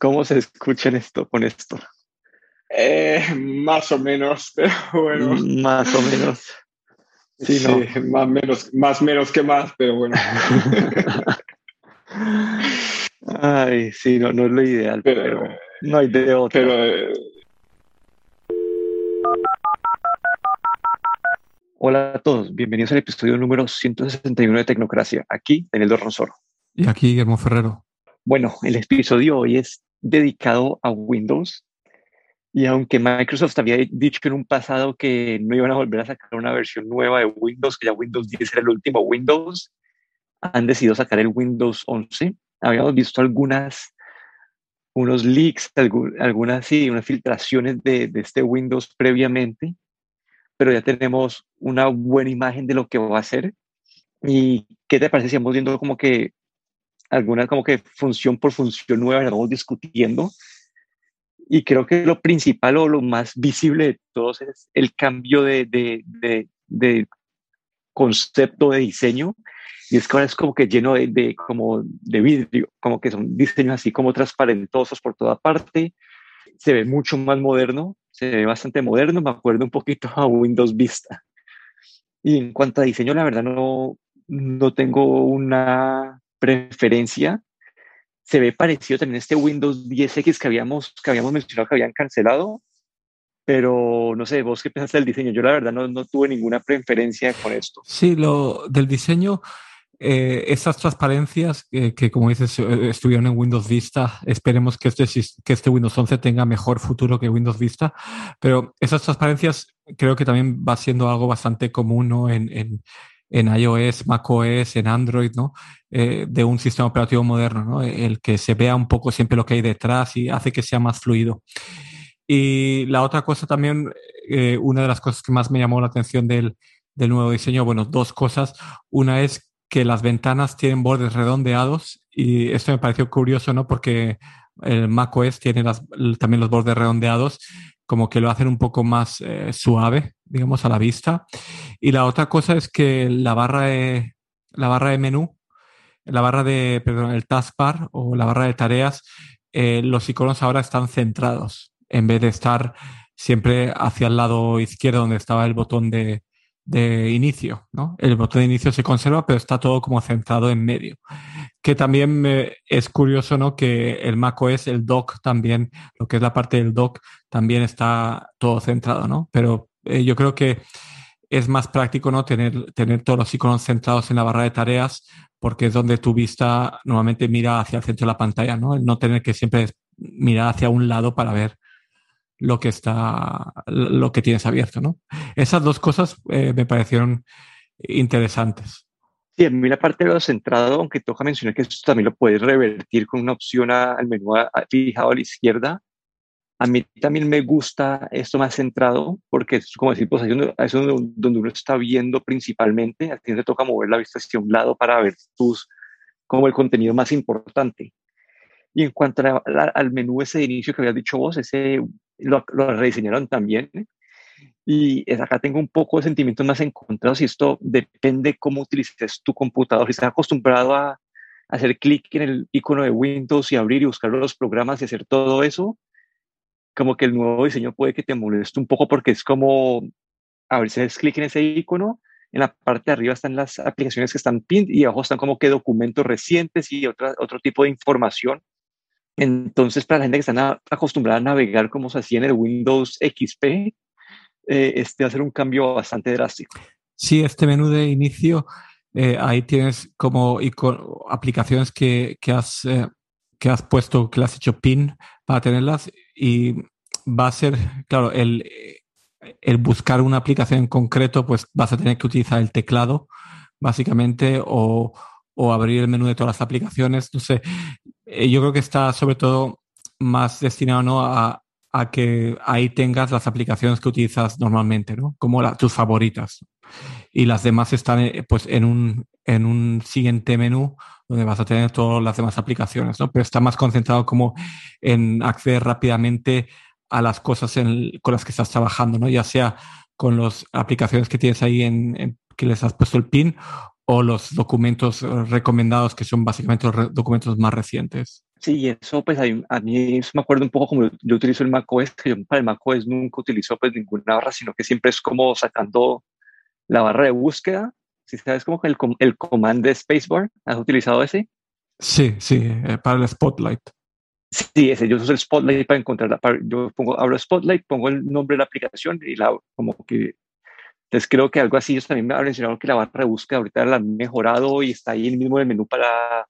¿Cómo se escucha esto con esto? Eh, más o menos, pero bueno. Más o menos. Sí, no. más menos, más menos que más, pero bueno. Ay, sí, no, no es lo ideal, pero, no hay de otra. Pero, eh, Hola a todos, bienvenidos al episodio número 161 de Tecnocracia. Aquí, Daniel Ronsoro. Y aquí, Guillermo Ferrero. Bueno, el episodio hoy es dedicado a Windows. Y aunque Microsoft había dicho en un pasado que no iban a volver a sacar una versión nueva de Windows, que ya Windows 10 era el último Windows, han decidido sacar el Windows 11. Habíamos visto algunas, unos leaks, algunas, sí, unas filtraciones de, este Windows previamente, pero ya tenemos una buena imagen de lo que va a ser. ¿Y qué te parece si vamos viendo como que algunas como que función por función nueva, estamos discutiendo. Y creo que lo principal o lo más visible de todos es el cambio de, de, de, de concepto de diseño. Y es que ahora es como que lleno de, como de vidrio, como que son diseños así como transparentosos por toda parte. Se ve mucho más moderno, se ve bastante moderno. Me acuerdo un poquito a Windows Vista. Y en cuanto a diseño, la verdad no, no tengo una preferencia. Se ve parecido también a este Windows 10X que habíamos, que habíamos mencionado que habían cancelado, pero no sé, vos qué pensaste del diseño. Yo la verdad no, no tuve ninguna preferencia con esto. Sí, lo del diseño, eh, esas transparencias que, como dices, eh, estuvieron en Windows Vista, esperemos que este, que este Windows 11 tenga mejor futuro que Windows Vista, pero esas transparencias creo que también va siendo algo bastante común en, en, en iOS, macOS, en Android, ¿no? Eh, de un sistema operativo moderno, ¿no? El que se vea un poco siempre lo que hay detrás y hace que sea más fluido. Y la otra cosa también, eh, una de las cosas que más me llamó la atención del, del nuevo diseño, bueno, dos cosas. Una es que las ventanas tienen bordes redondeados y esto me pareció curioso, ¿no? Porque el macOS tiene también los bordes redondeados, como que lo hacen un poco más eh, suave, digamos, a la vista. Y la otra cosa es que la barra de, la barra de menú la barra de, perdón, el taskbar o la barra de tareas, eh, los iconos ahora están centrados en vez de estar siempre hacia el lado izquierdo donde estaba el botón de, de inicio, ¿no? El botón de inicio se conserva, pero está todo como centrado en medio. Que también es curioso, ¿no? Que el macOS, el dock también, lo que es la parte del dock, también está todo centrado, ¿no? Pero eh, yo creo que es más práctico, ¿no? Tener, tener todos los iconos centrados en la barra de tareas porque es donde tu vista normalmente mira hacia el centro de la pantalla, ¿no? No tener que siempre mirar hacia un lado para ver lo que está, lo que tienes abierto, ¿no? Esas dos cosas eh, me parecieron interesantes. Sí, a mí la parte de lo centrado, aunque toca mencionar que esto también lo puedes revertir con una opción al menú fijado a la izquierda, a mí también me gusta esto más centrado porque es como decir, pues es donde uno está viendo principalmente, a ti te toca mover la vista hacia un lado para ver tus, como el contenido más importante. Y en cuanto al menú ese de inicio que habías dicho vos, ese lo, lo rediseñaron también. Y acá tengo un poco de sentimientos más encontrados y esto depende cómo utilices tu computador. Si estás acostumbrado a hacer clic en el icono de Windows y abrir y buscar los programas y hacer todo eso, como que el nuevo diseño puede que te moleste un poco porque es como, a ver si haces clic en ese icono, en la parte de arriba están las aplicaciones que están pinned y abajo están como que documentos recientes y otra, otro tipo de información. Entonces, para la gente que está acostumbrada a navegar como se hacía en el Windows XP, eh, este va a ser un cambio bastante drástico. Sí, este menú de inicio, eh, ahí tienes como aplicaciones que, que has, eh, que has puesto, que le has hecho pin para tenerlas y va a ser, claro, el, el buscar una aplicación en concreto, pues vas a tener que utilizar el teclado, básicamente, o, o abrir el menú de todas las aplicaciones. Sé, eh, yo creo que está sobre todo más destinado ¿no? a, a, que ahí tengas las aplicaciones que utilizas normalmente, ¿no? Como la, tus favoritas. Y las demás están eh, pues en un, en un siguiente menú donde vas a tener todas las demás aplicaciones, ¿no? Pero está más concentrado como en acceder rápidamente a las cosas con las que estás trabajando, ¿no? Ya sea con las aplicaciones que tienes ahí en, que les has puesto el pin o los documentos recomendados que son básicamente los documentos más recientes. Sí, eso pues a mí, me acuerdo un poco como yo, utilizo el macOS, que yo para el macOS nunca utilizo pues ninguna barra, sino que siempre es como sacando la barra de búsqueda. Si sabes como el, el command de Spacebar, ¿has utilizado ese? Sí, sí, eh, para el Spotlight. Sí, ese, yo uso el Spotlight para encontrarla. yo pongo, abro Spotlight, pongo el nombre de la aplicación y la como que entonces creo que algo así, ellos también me han mencionado que la barra de búsqueda ahorita la han mejorado y está ahí el mismo en el menú para,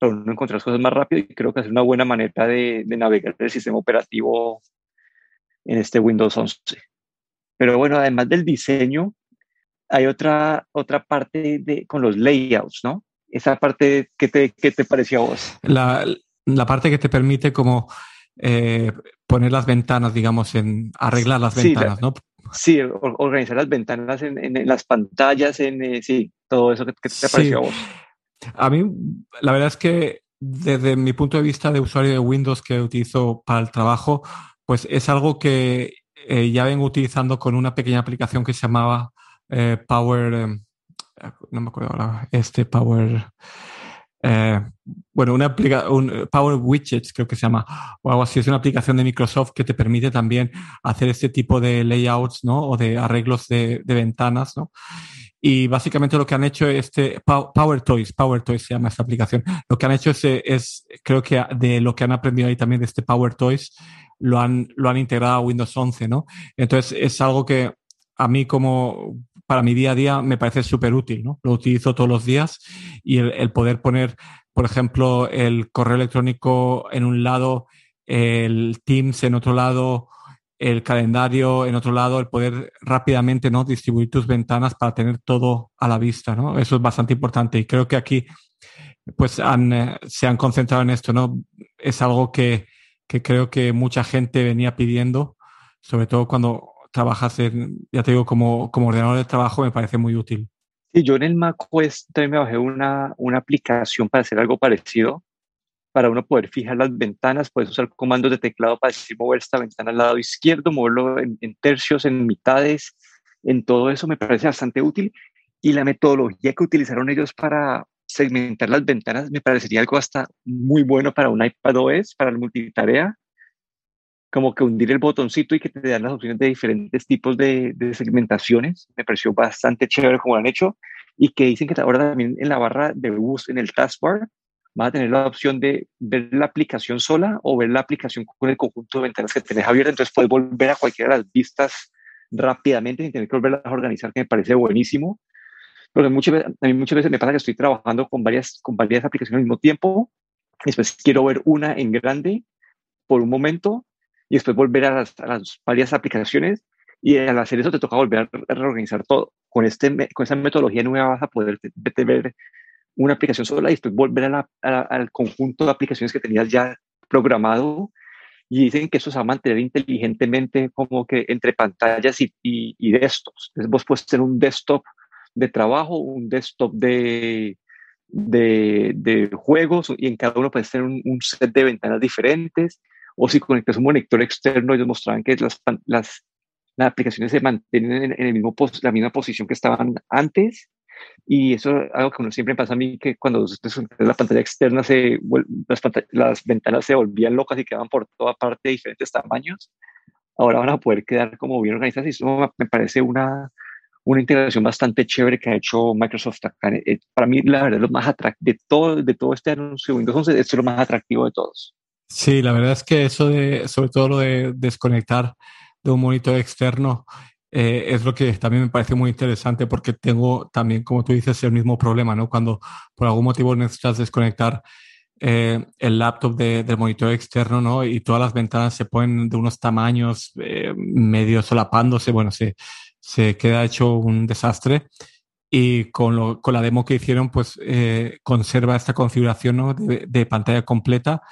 para uno encontrar cosas más rápido y creo que es una buena manera de, de navegar el sistema operativo en este Windows 11. Pero bueno, además del diseño, hay otra, otra parte de, con los layouts, ¿no? Esa parte, ¿qué te, qué te pareció a vos? La, la parte que te permite como eh, poner las ventanas, digamos, en arreglar las ventanas, ¿no? Sí, organizar las ventanas en, las pantallas, en eh, sí, todo eso que, te pareció a vos. A mí, la verdad es que desde mi punto de vista de usuario de Windows que utilizo para el trabajo, pues es algo que eh, ya vengo utilizando con una pequeña aplicación que se llamaba eh, Power, no me acuerdo ahora, este Power, bueno, una aplicación, Power Widgets creo que se llama, o algo así. Es una aplicación de Microsoft que te permite también hacer este tipo de layouts, ¿no? O de arreglos de, ventanas, ¿no? Y básicamente lo que han hecho este Power Toys, Power Toys se llama esta aplicación. Lo que han hecho es, es, creo que de lo que han aprendido ahí también de este Power Toys, lo han, lo han integrado a Windows 11, ¿no? Entonces es algo que a mí como para mi día a día me parece súper útil, ¿no? Lo utilizo todos los días y el, poder poner, por ejemplo, el correo electrónico en un lado, el Teams en otro lado, el calendario en otro lado, el poder rápidamente ¿no? distribuir tus ventanas para tener todo a la vista, ¿no? Eso es bastante importante y creo que aquí pues eh, se han concentrado en esto, ¿no? Es algo que, que creo que mucha gente venía pidiendo, sobre todo cuando trabajas en, ya te digo, como, como ordenador de trabajo me parece muy útil. Sí, yo en el macOS también me bajé una, una aplicación para hacer algo parecido, para uno poder fijar las ventanas, puedes usar comandos de teclado para decir mover esta ventana al lado izquierdo, moverlo en, en, tercios, en mitades, en todo eso me parece bastante útil. Y la metodología que utilizaron ellos para segmentar las ventanas me parecería algo hasta muy bueno para un iPad OS, para la multitarea, como que hundir el botoncito y que te dan las opciones de diferentes tipos de, segmentaciones. Me pareció bastante chévere como lo han hecho y que dicen que ahora también en la barra de bus, en el taskbar, vas a tener la opción de ver la aplicación sola o ver la aplicación con el conjunto de ventanas que tenés abiertas. Entonces puedes volver a cualquiera de las vistas rápidamente sin tener que volverlas a organizar, que me parece buenísimo. Porque muchas a mí muchas veces me pasa que estoy trabajando con varias, con varias aplicaciones al mismo tiempo. Después quiero ver una en grande por un momento y después volver a las, varias aplicaciones y al hacer eso te toca volver a reorganizar todo. Con, este, con esta metodología nueva vas a poder ver una aplicación sola y después volver a al conjunto de aplicaciones que tenías ya programado y dicen que eso se va a mantener inteligentemente como que entre pantallas y, y, y desktops. Entonces vos puedes tener un desktop de trabajo, un desktop de, de, de juegos y en cada uno puedes tener un, un, set de ventanas diferentes o si conectas un monitor externo, ellos mostraban que las, las, las aplicaciones se mantienen en, el mismo la misma posición que estaban antes. Y eso es algo que uno siempre pasa a mí, que cuando la pantalla externa, se, las, las ventanas se volvían locas y quedaban por toda parte de diferentes tamaños. Ahora van a poder quedar como bien organizadas y eso me parece una, una integración bastante chévere que ha hecho Microsoft. Eh, para mí, la verdad, lo más de todo, de todo este anuncio de Windows 11, es lo más atractivo de todos. Sí, la verdad es que eso de, sobre todo lo de desconectar de un monitor externo, eh, es lo que también me parece muy interesante porque tengo también, como tú dices, el mismo problema, ¿no? Cuando por algún motivo necesitas desconectar eh, el laptop del monitor externo, ¿no? Y todas las ventanas se ponen de unos tamaños eh, medio solapándose, bueno, se, se queda hecho un desastre. Y con, lo, con la demo que hicieron, pues conserva esta configuración ¿no? de, de pantalla completa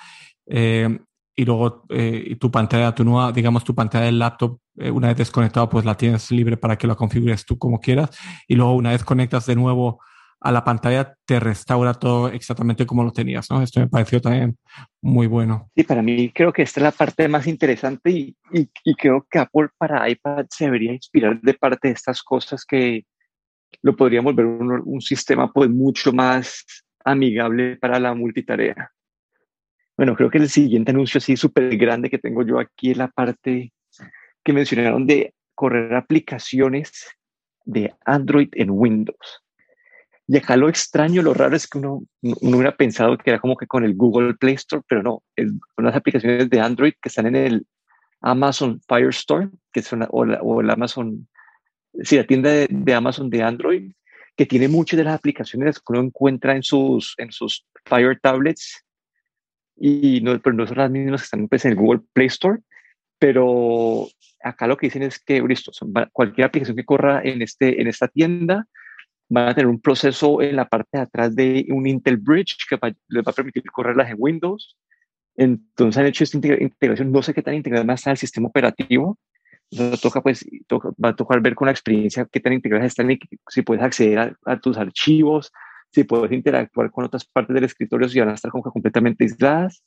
eh, y luego eh, tu pantalla, tu nueva, digamos, tu pantalla del laptop, eh, una vez desconectado, pues la tienes libre para que la configures tú como quieras. Y luego una vez conectas de nuevo a la pantalla, te restaura todo exactamente como lo tenías, ¿no? Esto me pareció también muy bueno. Sí, para mí creo que esta es la parte más interesante y, y, creo que Apple para iPad se debería inspirar de parte de estas cosas que lo podríamos ver un, un sistema pues mucho más amigable para la multitarea Bueno, creo que el siguiente anuncio así súper grande que tengo yo aquí es la parte que mencionaron de correr aplicaciones de Android en Windows. Y acá lo extraño, lo raro es que uno, uno hubiera pensado que era como que con el Google Play Store, pero no, es unas aplicaciones de Android que están en el Amazon Fire Store, que es una, o, el Amazon, sí, la tienda de, Amazon de Android, que tiene muchas de las aplicaciones que uno encuentra en sus, en sus Fire tablets, y no, pero no son las mismas que están pues, en el Google Play Store, pero acá lo que dicen es que listo, cualquier aplicación que corra en, este, en esta tienda van a tener un proceso en la parte de atrás de un Intel Bridge que les va a permitir correrlas en Windows. Entonces han hecho esta integración, no sé qué tan integrada más está el sistema operativo. Entonces toca, pues, va a tocar ver con la experiencia qué tan integradas están y si puedes acceder a, tus archivos, si puedes interactuar con otras partes del escritorio, si van a estar como completamente aisladas.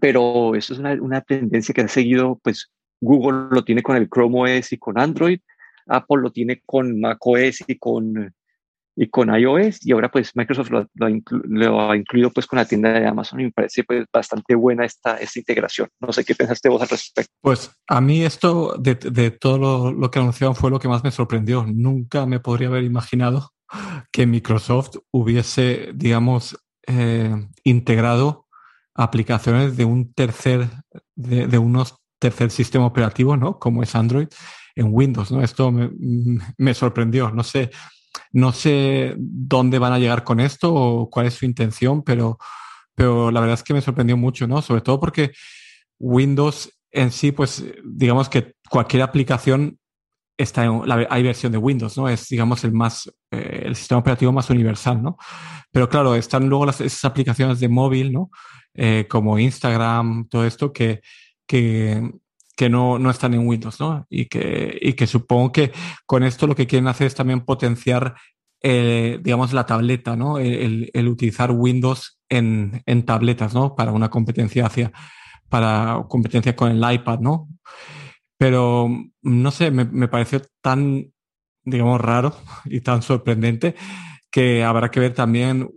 Pero eso es una, una tendencia que ha seguido, pues Google lo tiene con el Chrome OS y con Android, Apple lo tiene con Mac OS y con y con iOS y ahora pues Microsoft lo, ha incluido pues con la tienda de Amazon y me parece pues bastante buena esta, esta integración. No sé qué pensaste vos al respecto. Pues a mí esto de, de todo lo, que anunciaron fue lo que más me sorprendió. Nunca me podría haber imaginado que Microsoft hubiese, digamos, eh, integrado aplicaciones de un tercer, de, de, unos tercer sistema operativo, ¿no? Como es Android en Windows, ¿no? Esto me, me sorprendió. No sé, no sé dónde van a llegar con esto o cuál es su intención, pero, pero la verdad es que me sorprendió mucho, ¿no? Sobre todo porque Windows en sí, pues digamos que cualquier aplicación está en la, hay versión de Windows, ¿no? Es, digamos, el más, eh, el sistema operativo más universal, ¿no? Pero claro, están luego las, esas aplicaciones de móvil, ¿no? Eh, como Instagram, todo esto, que, que, que no, no están en Windows, ¿no? Y que, y que supongo que con esto lo que quieren hacer es también potenciar, eh, digamos, la tableta, ¿no? El, el utilizar Windows en, en, tabletas, ¿no? Para una competencia hacia, para competencia con el iPad, ¿no? Pero, no sé, me, me pareció tan, digamos, raro y tan sorprendente que habrá que ver también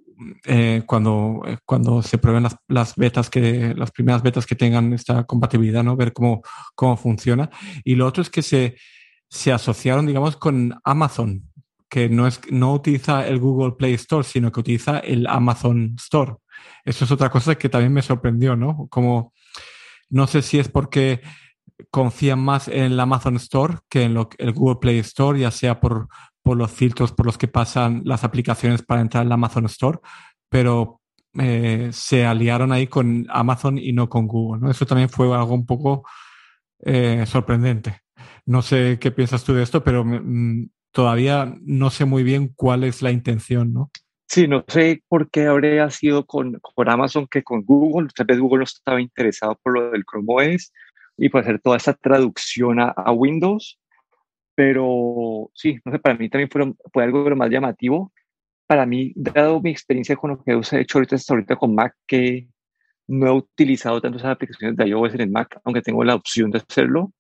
eh, cuando, eh, cuando se prueben las, las, betas que, las primeras betas que tengan esta compatibilidad, ¿no? Ver cómo, cómo funciona. Y lo otro es que se, se asociaron, digamos, con Amazon, que no, es, no utiliza el Google Play Store, sino que utiliza el Amazon Store. Eso es otra cosa que también me sorprendió, ¿no? Como, no sé si es porque confían más en el Amazon Store que en lo, el Google Play Store, ya sea por, por los filtros por los que pasan las aplicaciones para entrar en la Amazon Store, pero eh, se aliaron ahí con Amazon y no con Google. ¿no? Eso también fue algo un poco eh, sorprendente. No sé qué piensas tú de esto, pero mm, todavía no sé muy bien cuál es la intención, ¿no? Sí, no sé por qué habría sido con, con Amazon que con Google. Tal vez Google no estaba interesado por lo del Chrome OS y por hacer toda esta traducción a, a Windows pero sí, no sé, para mí también fue, fue algo de lo más llamativo. Para mí, dado mi experiencia con lo que he hecho ahorita, hasta ahorita con Mac, que no he utilizado tanto esas aplicaciones de iOS en el Mac, aunque tengo la opción de hacerlo.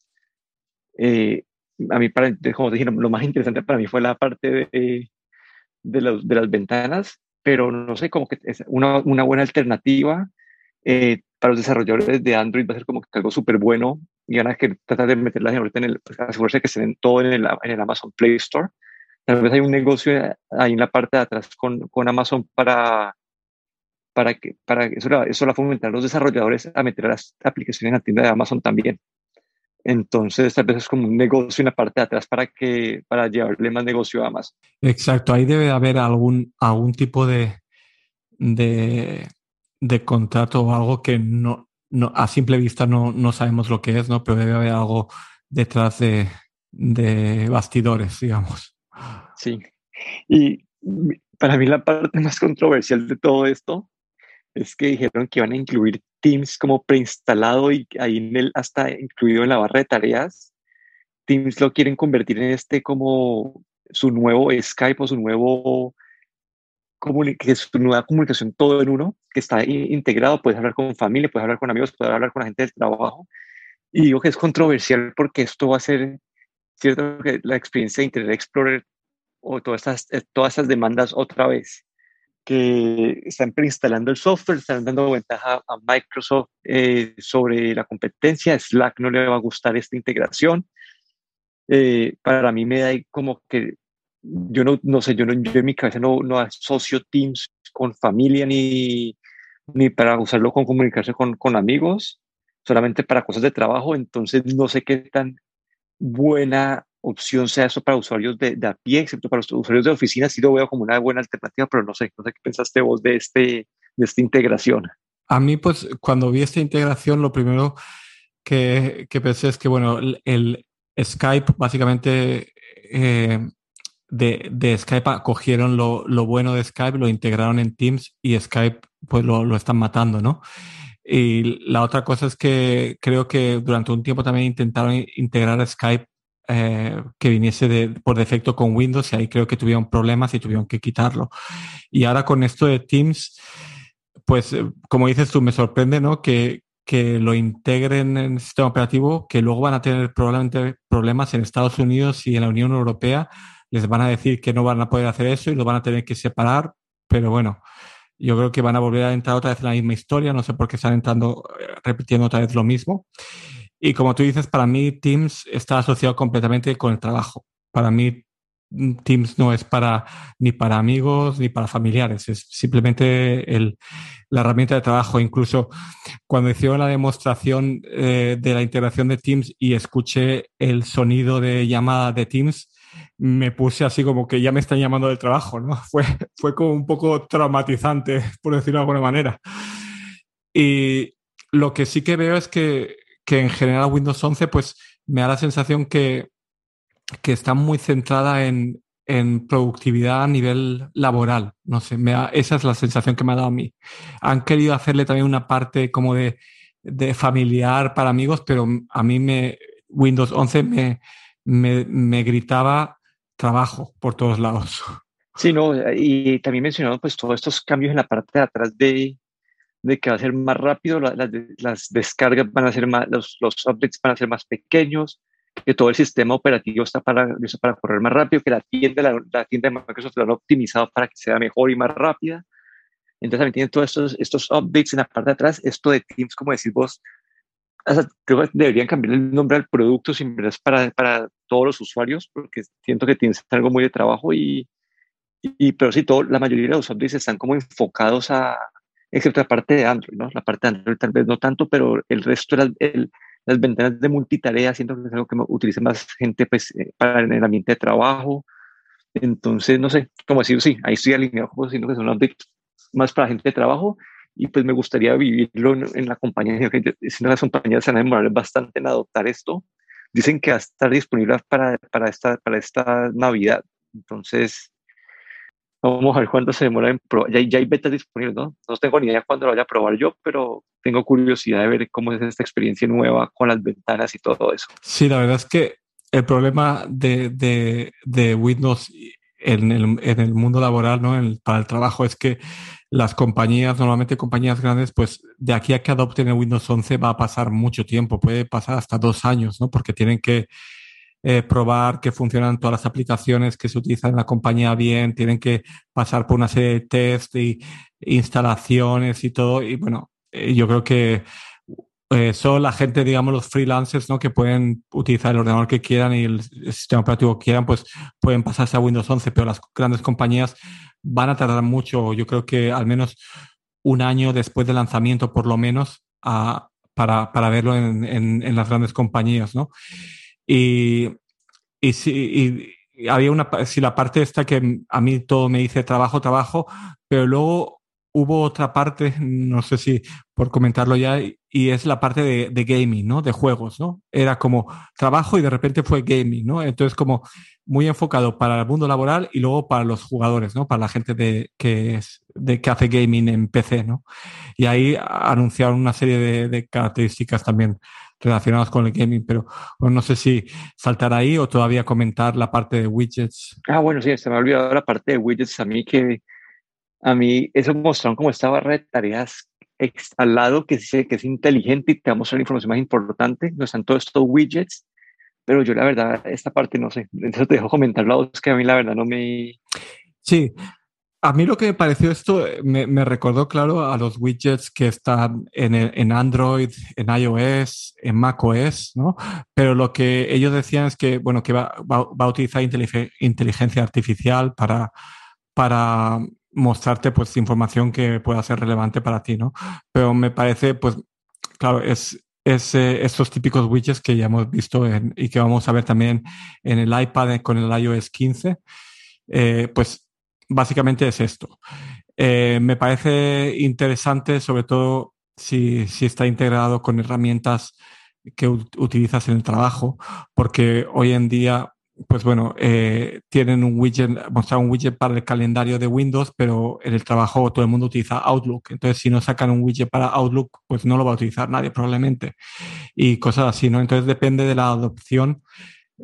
Eh, a mí, para, como te dije, lo más interesante para mí fue la parte de, de, los, de las ventanas, pero no sé, como que es una, una buena alternativa. Eh, para los desarrolladores de Android va a ser como que algo súper bueno y van a que tratar de meterlas ahorita en el, pues, asegurarse que den todo en el, Amazon Play Store. Tal vez hay un negocio ahí en la parte de atrás con, Amazon para, para que para eso, eso la fomentar los desarrolladores a meter las aplicaciones en la tienda de Amazon también. Entonces, tal vez es como un negocio en la parte de atrás para que para llevarle más negocio a Amazon. Exacto, ahí debe haber algún, algún tipo de, de de contrato o algo que no, no a simple vista no, no, sabemos lo que es, ¿no? Pero debe haber algo detrás de, de bastidores, digamos. Sí. Y para mí la parte más controversial de todo esto es que dijeron que iban a incluir Teams como preinstalado y ahí en el, hasta incluido en la barra de tareas. Teams lo quieren convertir en este como su nuevo Skype o su nuevo que es nueva comunicación todo en uno, que está integrado, puedes hablar con familia, puedes hablar con amigos, puedes hablar con la gente del trabajo. Y digo que es controversial porque esto va a ser, cierto, que la experiencia de Internet Explorer o todas estas, eh, todas estas demandas otra vez. que están preinstalando el software, están dando ventaja a Microsoft eh, sobre la competencia. Slack no le va a gustar esta integración. Eh, para mí me da como que yo no, no sé, yo, no, yo en mi cabeza no, no asocio Teams con familia ni, ni para usarlo con comunicarse con, con amigos, solamente para cosas de trabajo. Entonces no sé qué tan buena opción sea eso para usuarios de, de a pie, excepto para los usuarios de oficina, sí lo veo como una buena alternativa, pero no sé, no sé qué pensaste vos de, este, de esta integración. A mí, pues, cuando vi esta integración, lo primero que, que pensé es que, bueno, el, Skype, básicamente, eh, de, Skype cogieron lo, lo, bueno de Skype, lo integraron en Teams y Skype, pues, lo, lo están matando, ¿no? Y la otra cosa es que creo que durante un tiempo también intentaron integrar Skype eh, que viniese de, por defecto con Windows y ahí creo que tuvieron problemas y tuvieron que quitarlo. Y ahora con esto de Teams, pues eh, como dices tú, me sorprende ¿no? que, que lo integren en el sistema operativo, que luego van a tener probablemente problemas en Estados Unidos y en la Unión Europea. Les van a decir que no van a poder hacer eso y lo van a tener que separar, pero bueno, yo creo que van a volver a entrar otra vez en la misma historia, no sé por qué están entrando, eh, repitiendo otra vez lo mismo. Y como tú dices, para mí Teams está asociado completamente con el trabajo. Para mí mm, Teams no es para ni para amigos ni para familiares, es simplemente el, la herramienta de trabajo. Incluso cuando hicieron la demostración eh, de la integración de Teams y escuché el sonido de llamada de Teams, me puse así como que ya me están llamando del trabajo, ¿no? Fue, fue como un poco traumatizante, por decirlo de alguna manera. Y lo que sí que veo es que que en general Windows 11 pues me da la sensación que, que está muy centrada en, en, productividad a nivel laboral. No sé, me esa es la sensación que me ha dado a mí. Han querido hacerle también una parte como de, de familiar para amigos, pero a mí me Windows 11 me, me, me gritaba trabajo por todos lados. Sí, no, y también mencionado pues todos estos cambios en la parte de atrás de, de que va a ser más rápido, las descargas van a ser más, los, los updates van a ser más pequeños, que todo el sistema operativo está para, para correr más rápido, que la tienda, la, tienda de Microsoft lo han optimizado para que sea mejor y más rápida. Entonces también tienen todos estos, estos updates en la parte de atrás. Esto de Teams, como decís vos, creo que deberían cambiar el nombre al producto sin es para, para todos los usuarios, porque siento que tienes algo muy de trabajo y, y pero sí, todo, la mayoría de los updates están como enfocados a, excepto la parte de Android, ¿no? La parte de Android tal vez no tanto, pero el resto de las, las ventanas de multitarea siento que es algo que utiliza más gente pues, eh, para el ambiente de trabajo. Entonces, no sé, como decir, sí, ahí estoy alineado, como siento que son updates más para gente de trabajo y pues me gustaría vivirlo en, la compañía. Si las compañías se van a demorar bastante en adoptar esto. Dicen que va a estar disponible para, para, esta, para esta Navidad. Entonces, Vamos a ver cuándo se demora en probar. Ya, ya, hay betas disponibles, ¿no? No tengo ni idea cuándo lo vaya a probar yo, pero tengo curiosidad de ver cómo es esta experiencia nueva con las ventanas y todo eso. Sí, la verdad es que el problema de, de, de Windows en el, en el, mundo laboral, ¿no? para el trabajo, es que las compañías, normalmente compañías grandes, pues de aquí a que adopten el Windows 11 va a pasar mucho tiempo, puede pasar hasta dos años, ¿no? Porque tienen que eh, probar que funcionan todas las aplicaciones que se utilizan en la compañía bien, tienen que pasar por una serie de test y instalaciones y todo. Y bueno, eh, yo creo que eh, son la gente, digamos, los freelancers, ¿no? Que pueden utilizar el ordenador que quieran y el sistema operativo que quieran, pues pueden pasarse a Windows 11, pero las grandes compañías van a tardar mucho, yo creo que al menos un año después del lanzamiento, por lo menos, a, para, para verlo en, en, en las grandes compañías, ¿no? Y, y, si, y había una, si la parte esta que a mí todo me dice trabajo, trabajo, pero luego hubo otra parte, no sé si por comentarlo ya, y es la parte de, de, gaming, ¿no? De juegos, ¿no? Era como trabajo y de repente fue gaming, ¿no? Entonces como muy enfocado para el mundo laboral y luego para los jugadores, ¿no? Para la gente de, que, es, de, que hace gaming en PC, ¿no? Y ahí anunciaron una serie de, de características también relacionados con el gaming, pero no sé si saltar ahí o todavía comentar la parte de widgets. Ah, bueno, sí, se me ha olvidado la parte de widgets. A mí que a mí eso mostraron como esta barra de tareas al lado que, dice que es inteligente y te va a mostrar la información más importante. No están todos estos widgets, pero yo la verdad, esta parte no sé. Eso te dejo comentar la voz que a mí la verdad no me... Sí, a mí lo que me pareció esto, me, recordó, claro, a los widgets que están en, en, Android, en iOS, en macOS, ¿no? Pero lo que ellos decían es que, bueno, que va, va, a utilizar inteligencia artificial para, para mostrarte, pues, información que pueda ser relevante para ti, ¿no? Pero me parece, pues, claro, es, es estos típicos widgets que ya hemos visto y que vamos a ver también en el iPad con el iOS 15. Eh, pues básicamente es esto. Eh, me parece interesante, sobre todo si, si, está integrado con herramientas que utilizas en el trabajo, porque hoy en día, pues bueno, eh, tienen un widget, mostrar un widget para el calendario de Windows, pero en el trabajo todo el mundo utiliza Outlook. Entonces, si no sacan un widget para Outlook, pues no lo va a utilizar nadie probablemente. Y cosas así, ¿no? Entonces, depende de la adopción.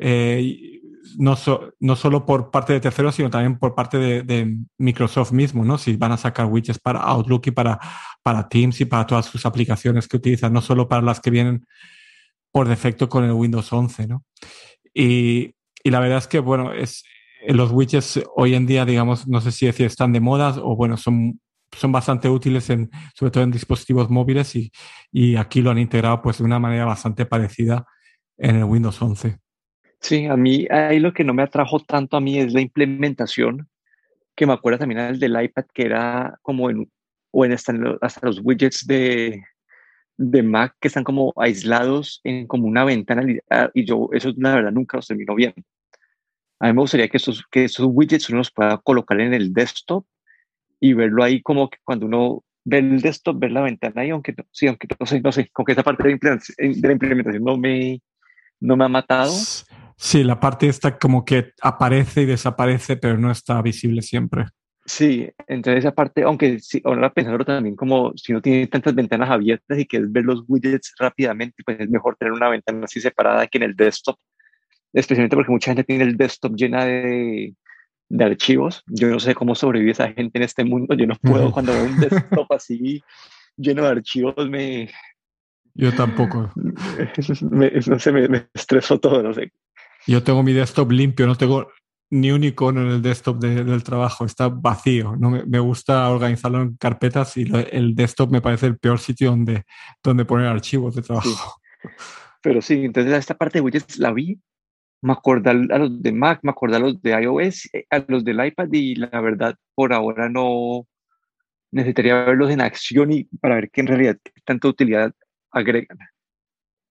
Eh, no, no solo por parte de terceros, sino también por parte de, Microsoft mismo, ¿no? Si van a sacar widgets para Outlook y para, para Teams y para todas sus aplicaciones que utilizan, no solo para las que vienen por defecto con el Windows 11, ¿no? Y, y la verdad es que, bueno, es, los widgets hoy en día, digamos, no sé si decir están de moda o, bueno, son, son bastante útiles, en, sobre todo en dispositivos móviles y, y aquí lo han integrado pues de una manera bastante parecida en el Windows 11. Sí, a mí ahí lo que no me atrajo tanto a mí es la implementación, que me acuerdo también el del iPad, que era como en, o en hasta, los widgets de, de Mac que están como aislados en como una ventana ah, y yo eso la verdad nunca los termino bien. A mí me gustaría que esos, que esos widgets uno los pueda colocar en el desktop y verlo ahí como que cuando uno ve el desktop, ver la ventana ahí, aunque sí, aunque no sé, no sé, como que esa parte de la implementación no me, no me ha matado. Sí, la parte esta como que aparece y desaparece, pero no está visible siempre. Sí, entonces esa parte, aunque sí, ahora pensándolo también como si no tiene tantas ventanas abiertas y quieres ver los widgets rápidamente, pues es mejor tener una ventana así separada que en el desktop, especialmente porque mucha gente tiene el desktop llena de, de archivos. Yo no sé cómo sobrevive esa gente en este mundo, yo no puedo cuando veo un desktop así lleno de archivos me... Yo tampoco. me, no sé, me, me estreso todo, no sé. Yo tengo mi desktop limpio, no tengo ni un icono en el desktop del trabajo, está vacío. No me, gusta organizarlo en carpetas y el desktop me parece el peor sitio donde, donde poner archivos de trabajo. Pero sí, entonces esta parte de widgets la vi, me acordé a los de Mac, me acordé a los de iOS, eh, a los del iPad y la verdad por ahora no necesitaría verlos en acción y para ver qué en realidad tanta utilidad agregan.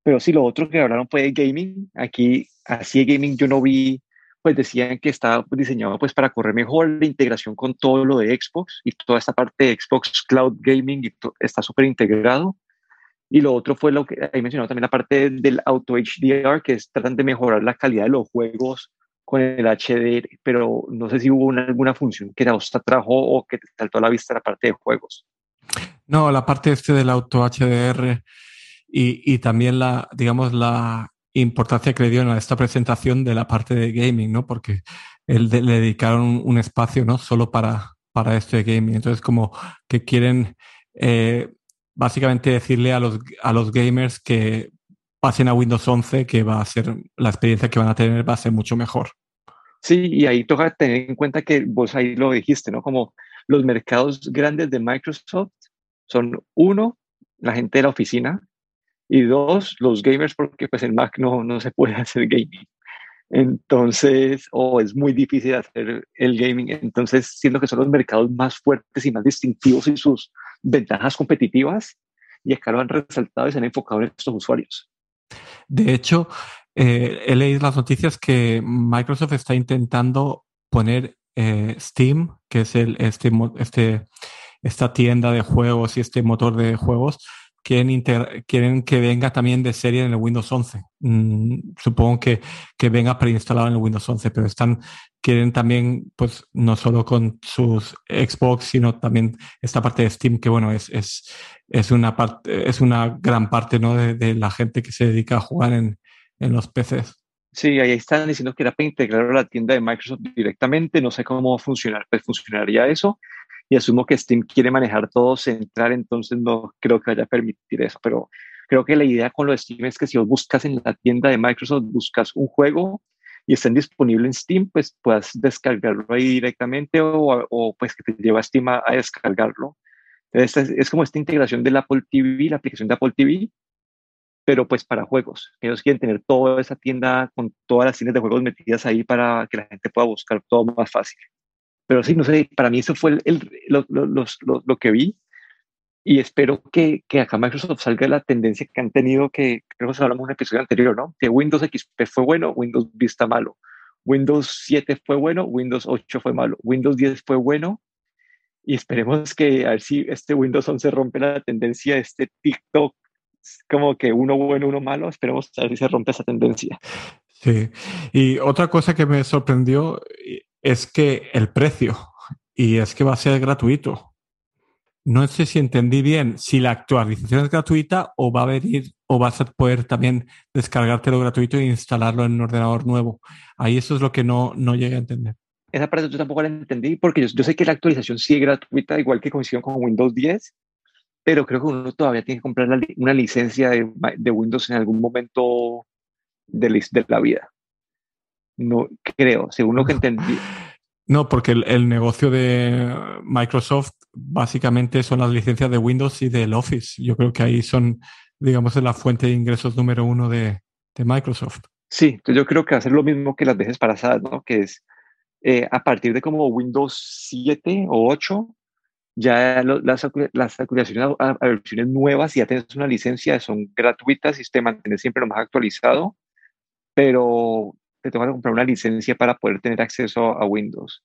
Pero sí, lo otro que hablaron fue de gaming. Aquí, así de gaming, yo no vi, pues decían que estaba diseñado pues para correr mejor la integración con todo lo de Xbox y toda esta parte de Xbox Cloud Gaming y está súper integrado. Y lo otro fue lo que ahí mencionado también la parte del Auto HDR, que es tratan de mejorar la calidad de los juegos con el HDR, pero no sé si hubo alguna función que te trajo o que te saltó a la vista la parte de juegos. No, la parte este del Auto HDR y, y también la, digamos, la importancia que le dieron a esta presentación de la parte de gaming, ¿no? Porque él le dedicaron un, espacio, ¿no? Solo para, para esto de gaming. Entonces, como que quieren eh, básicamente decirle a los, a los gamers que pasen a Windows 11, que va a ser la experiencia que van a tener va a ser mucho mejor. Sí, y ahí toca tener en cuenta que vos ahí lo dijiste, ¿no? Como los mercados grandes de Microsoft son uno, la gente de la oficina, y dos, los gamers, porque pues en Mac no, no se puede hacer gaming. Entonces, o es muy difícil hacer el gaming. Entonces, siendo que son los mercados más fuertes y más distintivos y sus ventajas competitivas, y acá lo han resaltado y se han enfocado en estos usuarios. De hecho, eh, he leído las noticias que Microsoft está intentando poner eh, Steam, que es el, este, este, esta tienda de juegos y este motor de juegos, quieren, quieren que venga también de serie en el Windows 11. Mm, supongo que, que venga preinstalado en el Windows 11, pero están, quieren también, pues, no solo con sus Xbox, sino también esta parte de Steam, que bueno, es, es, es una parte, es una gran parte, ¿no? De, de, la gente que se dedica a jugar en, en los PCs. Sí, ahí están diciendo que era para integrarlo a la tienda de Microsoft directamente. No sé cómo funcionar, pues funcionaría eso y asumo que Steam quiere manejar todo central, entonces no creo que vaya a permitir eso, pero creo que la idea con lo de Steam es que si vos buscas en la tienda de Microsoft, buscas un juego y estén disponibles en Steam, pues puedas descargarlo ahí directamente o, o pues que te lleva a Steam a, descargarlo. Entonces, es, como esta integración del Apple TV, la aplicación de Apple TV, pero pues para juegos. Ellos quieren tener toda esa tienda con todas las tiendas de juegos metidas ahí para que la gente pueda buscar todo más fácil. Pero sí, no sé, para mí eso fue el, lo, lo, lo, que vi y espero que, que, acá Microsoft salga la tendencia que han tenido, que creo que hablamos en un episodio anterior, ¿no? Que Windows XP fue bueno, Windows Vista malo. Windows 7 fue bueno, Windows 8 fue malo, Windows 10 fue bueno. Y esperemos que a ver si este Windows 11 rompe la tendencia de este TikTok, como que uno bueno, uno malo. Esperemos a ver si se rompe esa tendencia. Sí. Y otra cosa que me sorprendió es que el precio, y es que va a ser gratuito. No sé si entendí bien si la actualización es gratuita o va a venir o vas a poder también descargártelo gratuito e instalarlo en un ordenador nuevo. Ahí eso es lo que no, no llegué a entender. Esa parte yo tampoco la entendí porque yo, sé que la actualización sí es gratuita, igual que coincidió con Windows 10, pero creo que uno todavía tiene que comprar una licencia de, de, Windows en algún momento de, de la vida. No creo, según lo que entendí. No, porque el, negocio de Microsoft básicamente son las licencias de Windows y del Office. Yo creo que ahí son, digamos, la fuente de ingresos número uno de, Microsoft. Sí, entonces yo creo que va a ser lo mismo que las veces pasadas, ¿no? Que es eh, a partir de como Windows 7 o 8, ya las, las actualizaciones a, versiones nuevas, ya tienes una licencia, son gratuitas y te mantienes siempre lo más actualizado, pero te que comprar una licencia para poder tener acceso a Windows.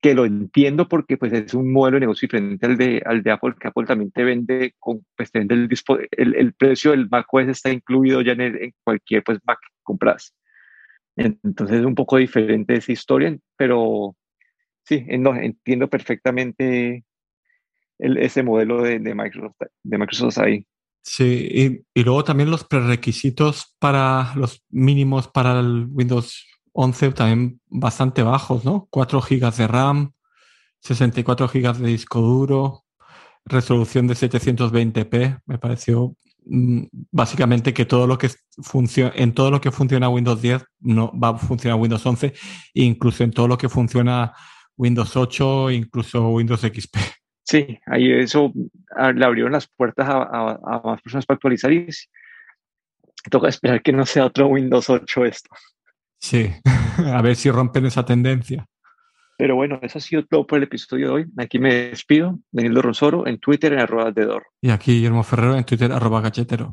Que lo entiendo porque pues, es un modelo de negocio diferente al de, al de Apple, que Apple también te vende, con, pues, te vende el, el, precio del Mac OS está incluido ya en, cualquier pues, Mac que compras. Entonces es un poco diferente esa historia, pero sí, no, entiendo perfectamente ese modelo de, de, Microsoft, de Microsoft ahí. Sí, y, luego también los prerequisitos para los mínimos para el Windows 11 también bastante bajos, ¿no? 4 GB de RAM, 64 GB de disco duro, resolución de 720p. Me pareció mm, básicamente que todo lo que funciona en todo lo que funciona Windows 10 no va a funcionar Windows 11, incluso en todo lo que funciona Windows 8, incluso Windows XP. Sí, ahí eso le abrieron las puertas a, más personas para actualizar y toca esperar que no sea otro Windows 8 esto. Sí, a ver si rompen esa tendencia. Pero bueno, eso ha sido todo por el episodio de hoy. Aquí me despido. Daniel Rosoro en Twitter en arroba de Y aquí Guillermo Ferrero en Twitter arroba gachetero.